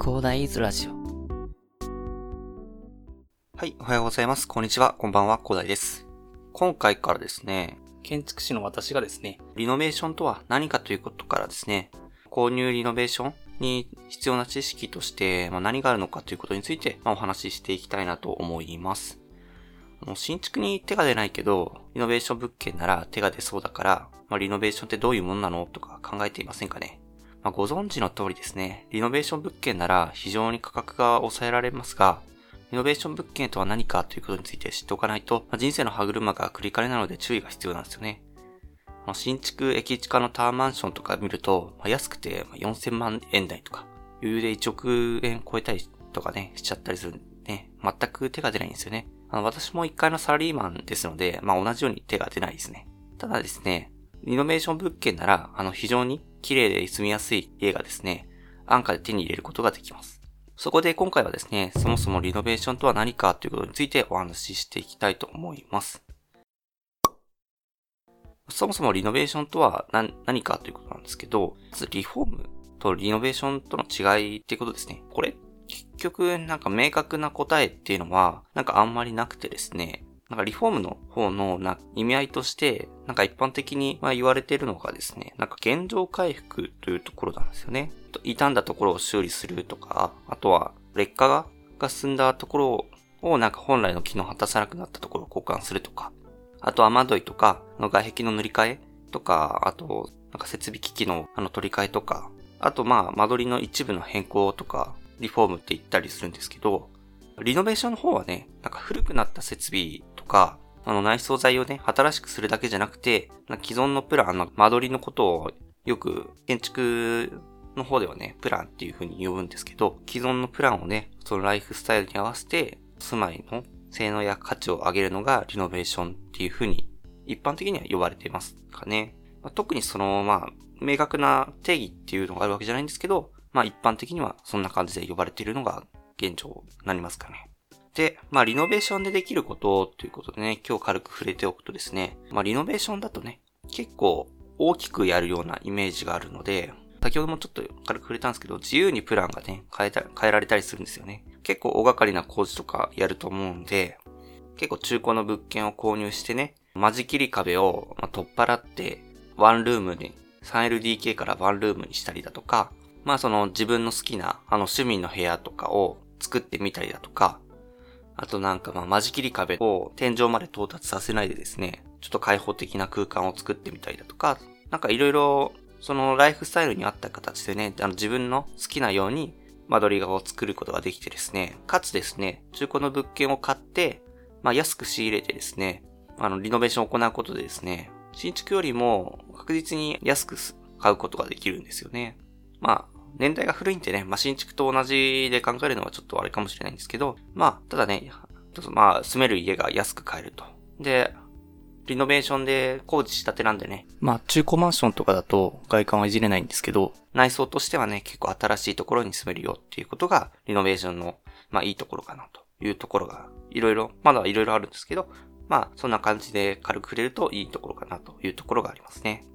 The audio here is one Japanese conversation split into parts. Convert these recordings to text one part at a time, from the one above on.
広大ズラジオ。はい、おはようございます。こんにちは。こんばんは、広大です。今回からですね、建築士の私がですね、リノベーションとは何かということからですね、購入リノベーションに必要な知識として、まあ、何があるのかということについて、まあ、お話ししていきたいなと思います。新築に手が出ないけど、リノベーション物件なら手が出そうだから、まあ、リノベーションってどういうものなのとか考えていませんかね？まあ、ご存知の通りですね、リノベーション物件なら非常に価格が抑えられますが、リノベーション物件とは何かということについて知っておかないと、まあ、人生の歯車が繰り返なので注意が必要なんですよね。新築駅地下のタワーマンションとか見ると、まあ、安くて4000万円台とか、余裕で1億円超えたりとかね、しちゃったりするんで、ね、全く手が出ないんですよね。あの、私も1階のサラリーマンですので、まあ同じように手が出ないですね。ただですね、リノベーション物件なら、あの、非常に綺麗で住みやすい家がですね、安価で手に入れることができます。そこで今回はですね、そもそもリノベーションとは何かということについてお話ししていきたいと思います。そもそもリノベーションとは何かということなんですけど、まずリフォームとリノベーションとの違いっていうことですね。これ、結局なんか明確な答えっていうのはなんかあんまりなくてですね、なんかリフォームの方のな意味合いとして、なんか一般的にま言われているのがですね、なんか現状回復というところなんですよね。傷んだところを修理するとか、あとは劣化が進んだところをなんか本来の機能を果たさなくなったところを交換するとか、あと雨どいとか、の外壁の塗り替えとか、あと、なんか設備機器のあの取り替えとか、あとまあ間取りの一部の変更とか、リフォームって言ったりするんですけど、リノベーションの方はね、なんか古くなった設備とか、あの内装材をね、新しくするだけじゃなくて、既存のプランの間取りのことをよく建築の方ではね、プランっていう風に呼ぶんですけど、既存のプランをね、そのライフスタイルに合わせて、住まいの性能や価値を上げるのがリノベーションっていう風に一般的には呼ばれていますかね。まあ、特にその、まあ、明確な定義っていうのがあるわけじゃないんですけど、まあ一般的にはそんな感じで呼ばれているのが現状になりますかね。で、まあリノベーションでできることということでね、今日軽く触れておくとですね、まあリノベーションだとね、結構大きくやるようなイメージがあるので、先ほどもちょっと軽く触れたんですけど、自由にプランがね、変えた、変えられたりするんですよね。結構大掛かりな工事とかやると思うんで、結構中古の物件を購入してね、間仕切り壁を取っ払って、ワンルームに、3LDK からワンルームにしたりだとか、まあその自分の好きなあの趣味の部屋とかを作ってみたりだとか、あとなんかまあ間仕切り壁を天井まで到達させないでですね、ちょっと開放的な空間を作ってみたりだとか、なんかいろいろそのライフスタイルに合った形でね、あの自分の好きなように間取り画を作ることができてですね、かつですね、中古の物件を買って、まあ安く仕入れてですね、あのリノベーションを行うことでですね、新築よりも確実に安く買うことができるんですよね。まあ、年代が古いんでね、まあ、新築と同じで考えるのはちょっとあれかもしれないんですけど、まあ、ただね、まあ、住める家が安く買えると。で、リノベーションで工事したてなんでね。まあ、中古マンションとかだと外観はいじれないんですけど、内装としてはね、結構新しいところに住めるよっていうことが、リノベーションの、まあ、いいところかなというところが、いろいろ、まだいろいろあるんですけど、まあ、そんな感じで軽く触れるといいところかなというところがありますね。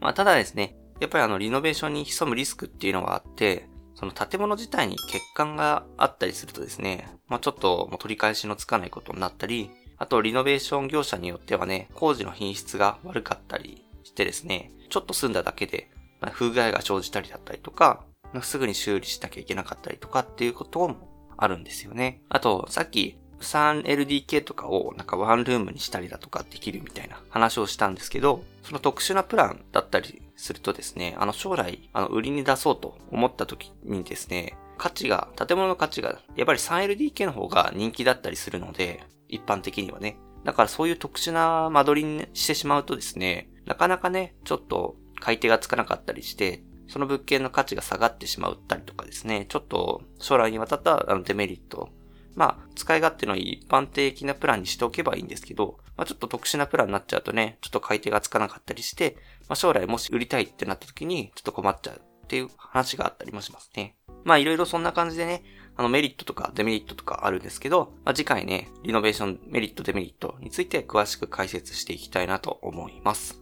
まあ、ただですね、やっぱりあの、リノベーションに潜むリスクっていうのはあって、その建物自体に欠陥があったりするとですね、まあ、ちょっともう取り返しのつかないことになったり、あとリノベーション業者によってはね、工事の品質が悪かったりしてですね、ちょっと住んだだけで、まあ、不具合が生じたりだったりとか、すぐに修理しなきゃいけなかったりとかっていうこともあるんですよね。あと、さっき 3LDK とかをなんかワンルームにしたりだとかできるみたいな話をしたんですけど、その特殊なプランだったりするとですね、あの将来、あの売りに出そうと思った時にですね、価値が、建物の価値が、やっぱり 3LDK の方が人気だったりするので、一般的にはね。だからそういう特殊な間取りにしてしまうとですね、なかなかね、ちょっと買い手がつかなかったりして、その物件の価値が下がってしまったりとかですね、ちょっと将来にわたったデメリットまあ、使い勝手の一般的なプランにしておけばいいんですけど、まあ、ちょっと特殊なプランになっちゃうとね、ちょっと買い手がつかなかったりして、まあ、将来もし売りたいってなった時に、ちょっと困っちゃうっていう話があったりもしますね。まあ、いろいろそんな感じでね、あのメリットとかデメリットとかあるんですけど、まあ、次回ね、リノベーションメリットデメリットについて詳しく解説していきたいなと思います。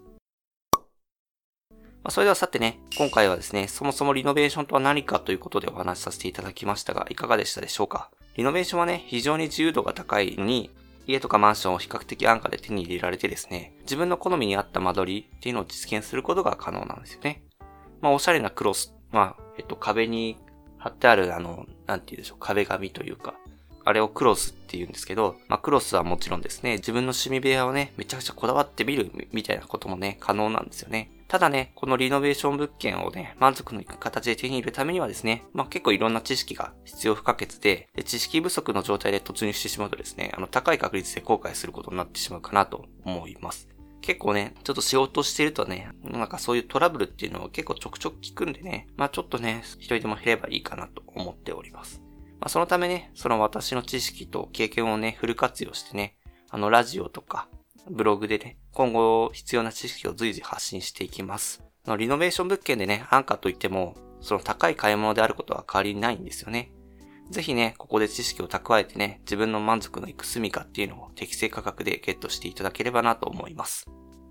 まあ、それではさてね、今回はですね、そもそもリノベーションとは何かということでお話しさせていただきましたが、いかがでしたでしょうか？リノベーションはね、非常に自由度が高いのに、家とかマンションを比較的安価で手に入れられてですね、自分の好みに合った間取りっていうのを実現することが可能なんですよね。まあ、おしゃれなクロス、まあ、えっと、壁に貼ってある、あの、なんて言うでしょう、壁紙というか、あれをクロスって言うんですけど、まあ、クロスはもちろんですね、自分の趣味部屋をね、めちゃくちゃこだわってみるみたいなこともね、可能なんですよね。ただね、このリノベーション物件をね、満足のいく形で手に入れるためにはですね、まあ、結構いろんな知識が必要不可欠でで、知識不足の状態で突入してしまうとですね、あの、高い確率で後悔することになってしまうかなと思います。結構ね、ちょっと仕事してるとね、なんかそういうトラブルっていうのを結構ちょくちょく聞くんでね、まあちょっとね、一人でも減ればいいかなと思っております。まあ、そのためね、その私の知識と経験をね、フル活用してね、あの、ラジオとか、ブログでね、今後必要な知識を随時発信していきます。のリノベーション物件でね、安価といっても、その高い買い物であることは変わりないんですよね。ぜひね、ここで知識を蓄えてね、自分の満足のいく住みかっていうのを適正価格でゲットしていただければなと思います。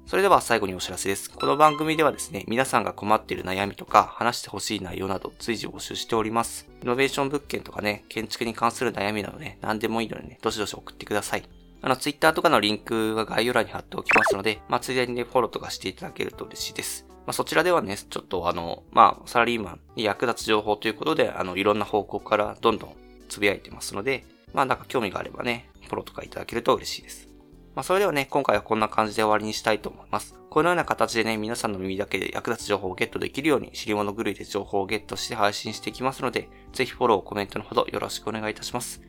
それでは最後にお知らせです。この番組ではですね、皆さんが困っている悩みとか、話してほしい内容など随時募集しております。イノベーション物件とかね、建築に関する悩みなどね、何でもいいのでね、どしどし送ってください。あの、ツイッターとかのリンクは概要欄に貼っておきますので、まあ、ついでにね、フォローとかしていただけると嬉しいです。まあ、そちらではね、ちょっとあの、まあ、サラリーマンに役立つ情報ということで、あの、いろんな方向からどんどんつぶやいてますので、まあ、なんか興味があればね、フォローとかいただけると嬉しいです。まあ、それではね、今回はこんな感じで終わりにしたいと思います。このような形でね、皆さんの耳だけで役立つ情報をゲットできるように、知り物狂いで情報をゲットして配信していきますので、ぜひフォロー、コメントのほどよろしくお願いいたします。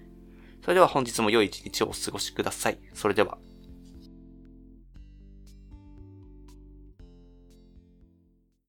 それでは本日も良い一日をお過ごしください。それでは。